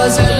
Cause